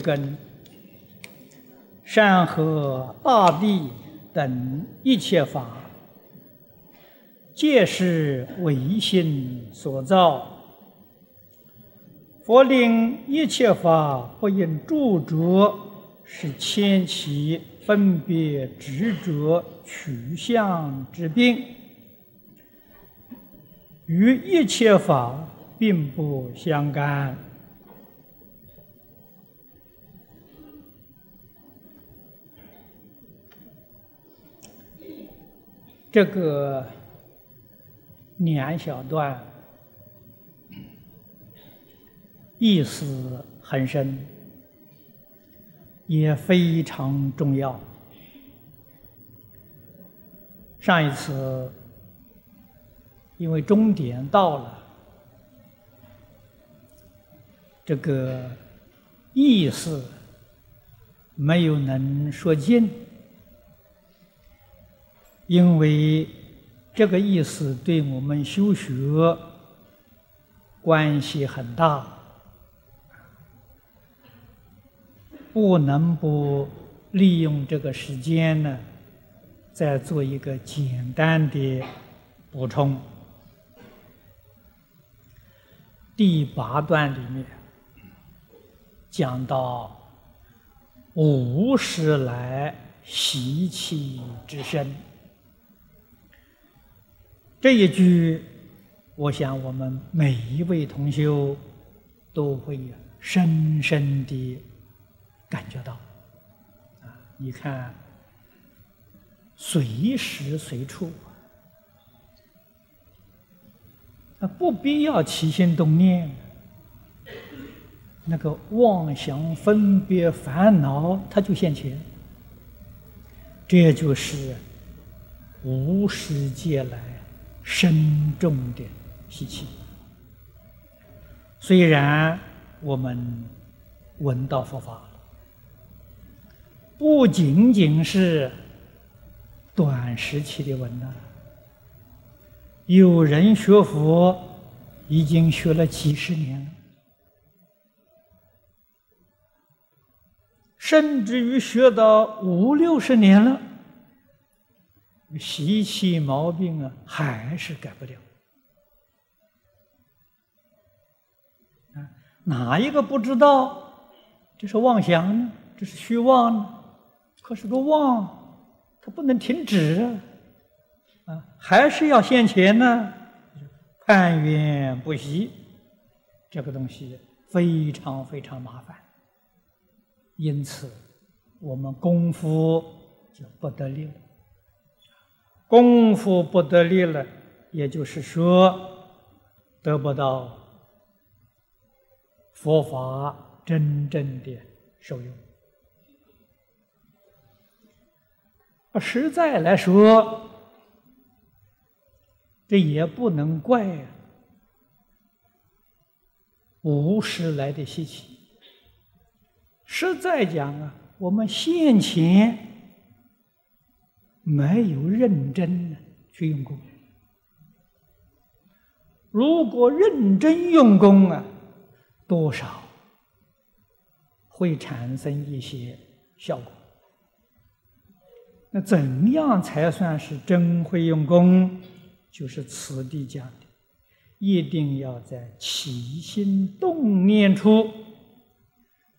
根、山河大地等一切法，皆是唯心所造。佛令一切法不应著着，是牵起分别执着取向之病，与一切法并不相干。这个两小段意思很深，也非常重要。上一次因为终点到了，这个意思没有能说尽。因为这个意思对我们修学关系很大，不能不利用这个时间呢，再做一个简单的补充。第八段里面讲到五十来习气之身。这一句，我想我们每一位同修都会深深的感觉到。啊，你看，随时随处，啊，不必要起心动念，那个妄想、分别、烦恼，它就现前。这就是无始劫来。深重的习气，虽然我们闻到佛法，不仅仅是短时期的闻呐，有人学佛已经学了几十年了，甚至于学到五六十年了。习气毛病啊，还是改不了。啊，哪一个不知道这是妄想呢？这是虚妄呢？可是个妄，它不能停止啊！啊，还是要现前呢，攀缘不息，这个东西非常非常麻烦。因此，我们功夫就不得了。功夫不得力了，也就是说，得不到佛法真正的受用。实在来说，这也不能怪无始来的习气。实在讲啊，我们现前。没有认真去用功。如果认真用功啊，多少会产生一些效果。那怎样才算是真会用功？就是此地讲的，一定要在起心动念处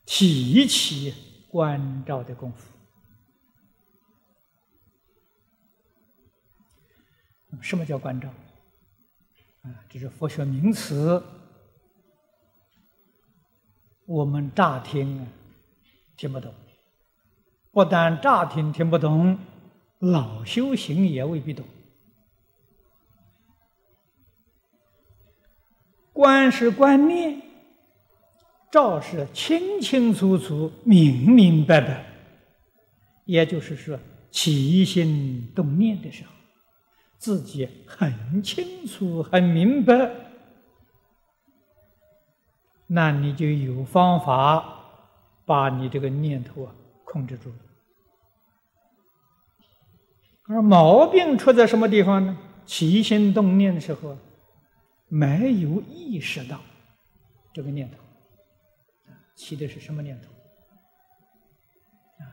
提起关照的功夫。什么叫关照？啊，这是佛学名词。我们乍听啊听不懂，不但乍听听不懂，老修行也未必懂。观是观念，照是清清楚楚、明明白白。也就是说，起心动念的时候。自己很清楚、很明白，那你就有方法把你这个念头啊控制住。而毛病出在什么地方呢？起心动念的时候，没有意识到这个念头，起的是什么念头？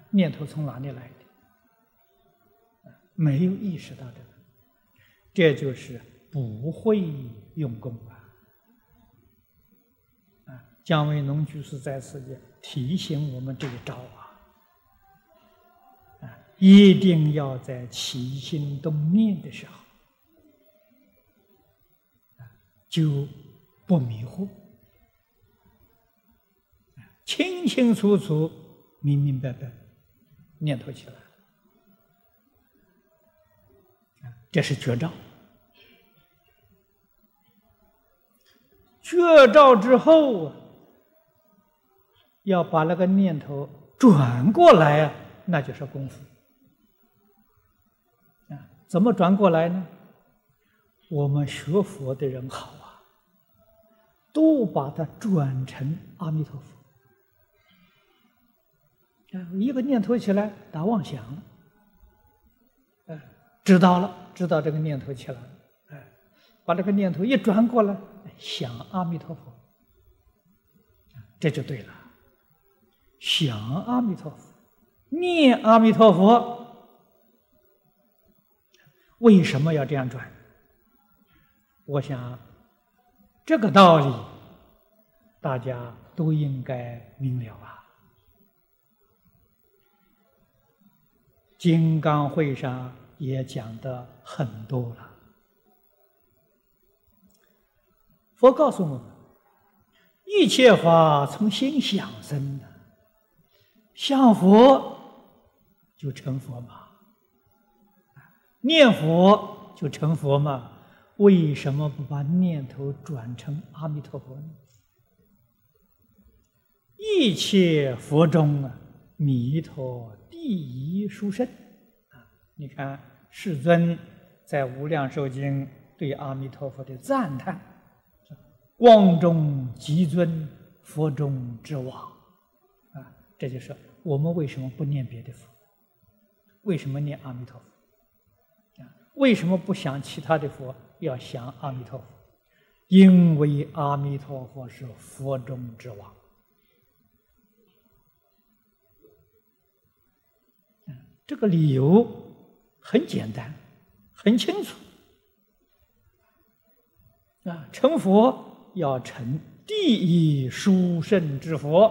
念头从哪里来的？没有意识到这个，这就是不会用功啊！啊，姜维农居士在此也提醒我们这一招啊，啊，一定要在起心动念的时候，就不迷惑。清清楚楚、明明白白，念头起来，这是绝招。绝招之后啊，要把那个念头转过来啊，那就是功夫。啊，怎么转过来呢？我们学佛的人好啊，都把它转成阿弥陀佛。啊，一个念头起来，打妄想，哎，知道了，知道这个念头起来了，把这个念头一转过来，想阿弥陀佛，这就对了。想阿弥陀佛，念阿弥陀佛，为什么要这样转？我想，这个道理大家都应该明了啊。金刚会上也讲的很多了。佛告诉我们，一切法从心想生的，想佛就成佛嘛，念佛就成佛嘛。为什么不把念头转成阿弥陀佛呢？一切佛中啊，弥陀。第一殊胜啊！你看世尊在《无量寿经》对阿弥陀佛的赞叹：“光中极尊，佛中之王。”啊，这就是我们为什么不念别的佛？为什么念阿弥陀佛？啊，为什么不想其他的佛？要想阿弥陀佛？因为阿弥陀佛是佛中之王。这个理由很简单，很清楚啊！成佛要成第一殊胜之佛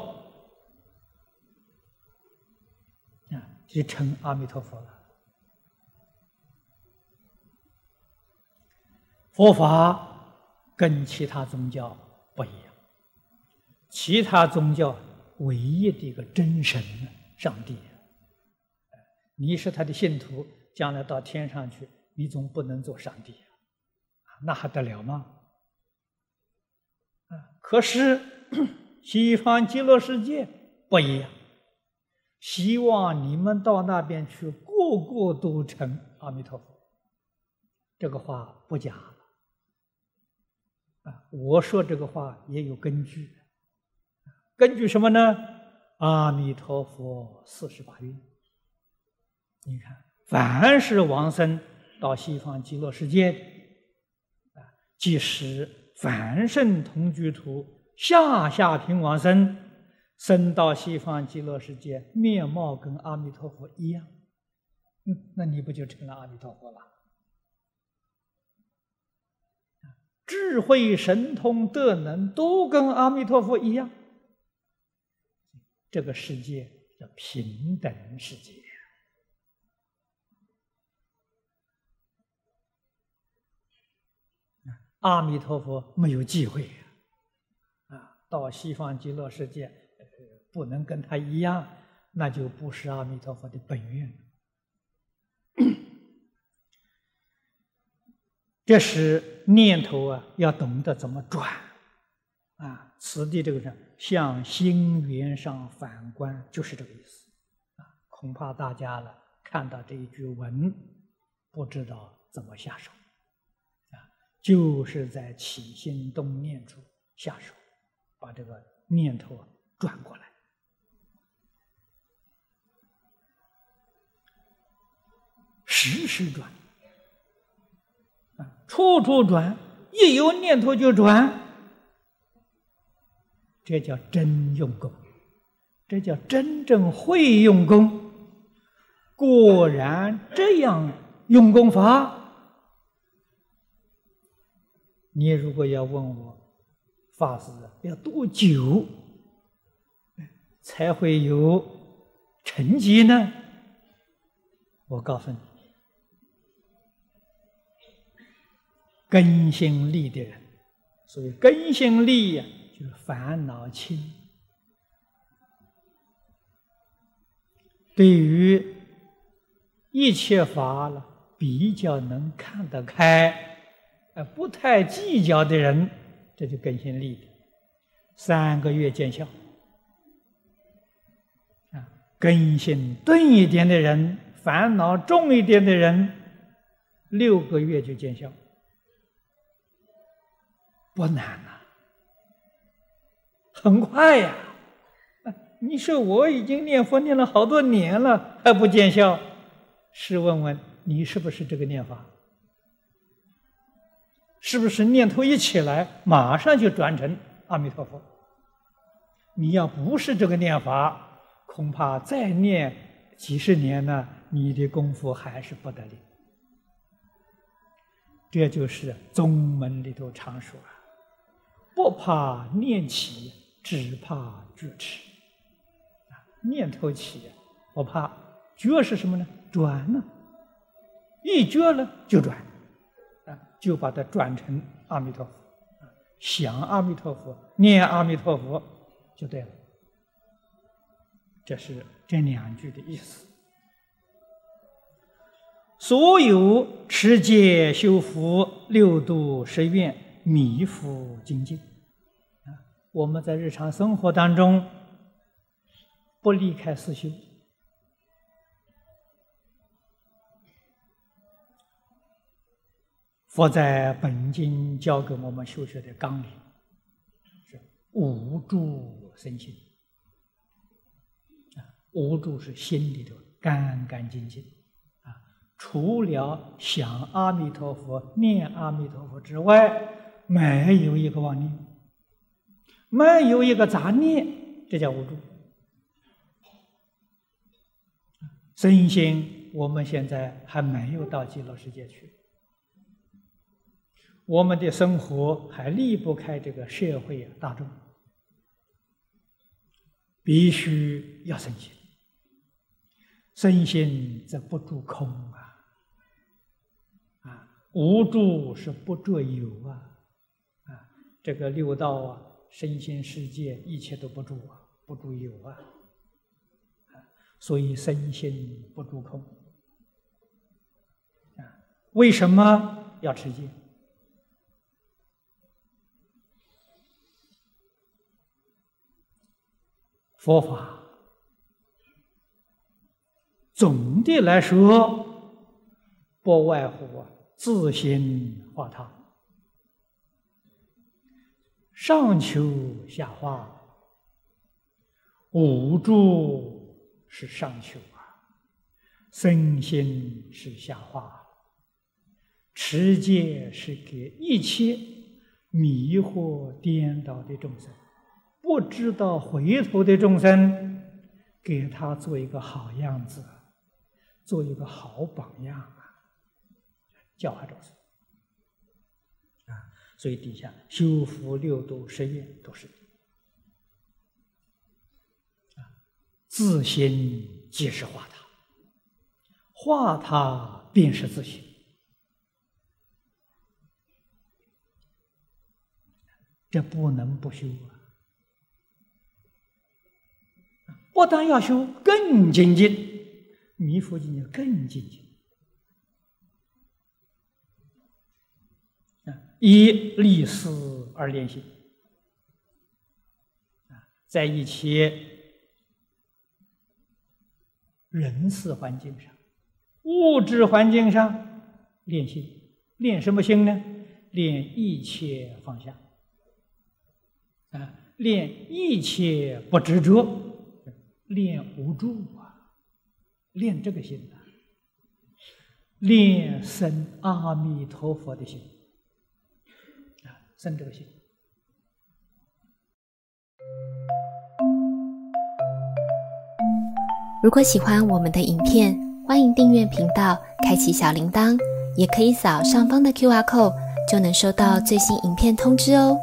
啊，就成阿弥陀佛了。佛法跟其他宗教不一样，其他宗教唯一的一个真神上帝。你是他的信徒，将来到天上去，你总不能做上帝啊，那还得了吗？可是西方极乐世界不一样，希望你们到那边去，个个都成阿弥陀佛。这个话不假啊！我说这个话也有根据，根据什么呢？阿弥陀佛四十八愿。你看，凡是往生到西方极乐世界，啊，即使凡圣同居土下下平往生，生到西方极乐世界，面貌跟阿弥陀佛一样，嗯，那你不就成了阿弥陀佛了？智慧、神通、德能都跟阿弥陀佛一样，这个世界叫平等世界。阿弥陀佛没有忌讳啊！到西方极乐世界，不能跟他一样，那就不是阿弥陀佛的本愿。这是念头啊，要懂得怎么转啊！此地这个是向心缘上反观，就是这个意思！恐怕大家了看到这一句文，不知道怎么下手。就是在起心动念处下手，把这个念头转过来，时时转，啊，处处转，一有念头就转，这叫真用功，这叫真正会用功。果然这样用功法，你如果要问我，法师要多久才会有成绩呢？我告诉你，根性利的人，所以根性利呀。就是烦恼轻，对于一切法了比较能看得开，呃，不太计较的人，这就根性利的，三个月见效。啊，根性钝一点的人，烦恼重一点的人，六个月就见效，不难呐。很快呀！啊你说我已经念佛念了好多年了，还不见效？试问问你是不是这个念法？是不是念头一起来，马上就转成阿弥陀佛？你要不是这个念法，恐怕再念几十年呢，你的功夫还是不得力。这就是宗门里头常说：“不怕念起。”只怕觉迟，念头起，我怕觉是什么呢？转呢，一觉了就转，就把它转成阿弥陀佛，想阿弥陀佛，念阿弥陀佛就对了。这是这两句的意思。所有持戒修福六度十愿弥福精进。啊我们在日常生活当中不离开四修，佛在本经教给我们修学的纲领是无住身心啊，无住是心里头干干净净啊，除了想阿弥陀佛、念阿弥陀佛之外，没有一个妄念。没有一个杂念，这叫无助。身心，我们现在还没有到极乐世界去，我们的生活还离不开这个社会大众，必须要身心，身心则不住空啊，啊，无助是不住有啊，啊，这个六道啊。身心世界一切都不住啊，不住有啊，所以身心不住空啊。为什么要持戒？佛法。总的来说，不外乎，自心化他。上求下化，五住是上求啊，身心是下化，持戒是给一切迷惑颠倒的众生，不知道回头的众生，给他做一个好样子，做一个好榜样啊，教化众生啊。所以底下修福六度十愿都是啊，自心即是化他，化他便是自心，这不能不修啊！不但要修，更精进，弥佛经就更精进。一立思而练心啊，在一些人事环境上、物质环境上练心，练什么心呢？练一切放下啊，练一切不执着，练无助啊，练这个心呐，练生阿弥陀佛的心啊，生这个心。如果喜欢我们的影片，欢迎订阅频道，开启小铃铛，也可以扫上方的 Q R code，就能收到最新影片通知哦。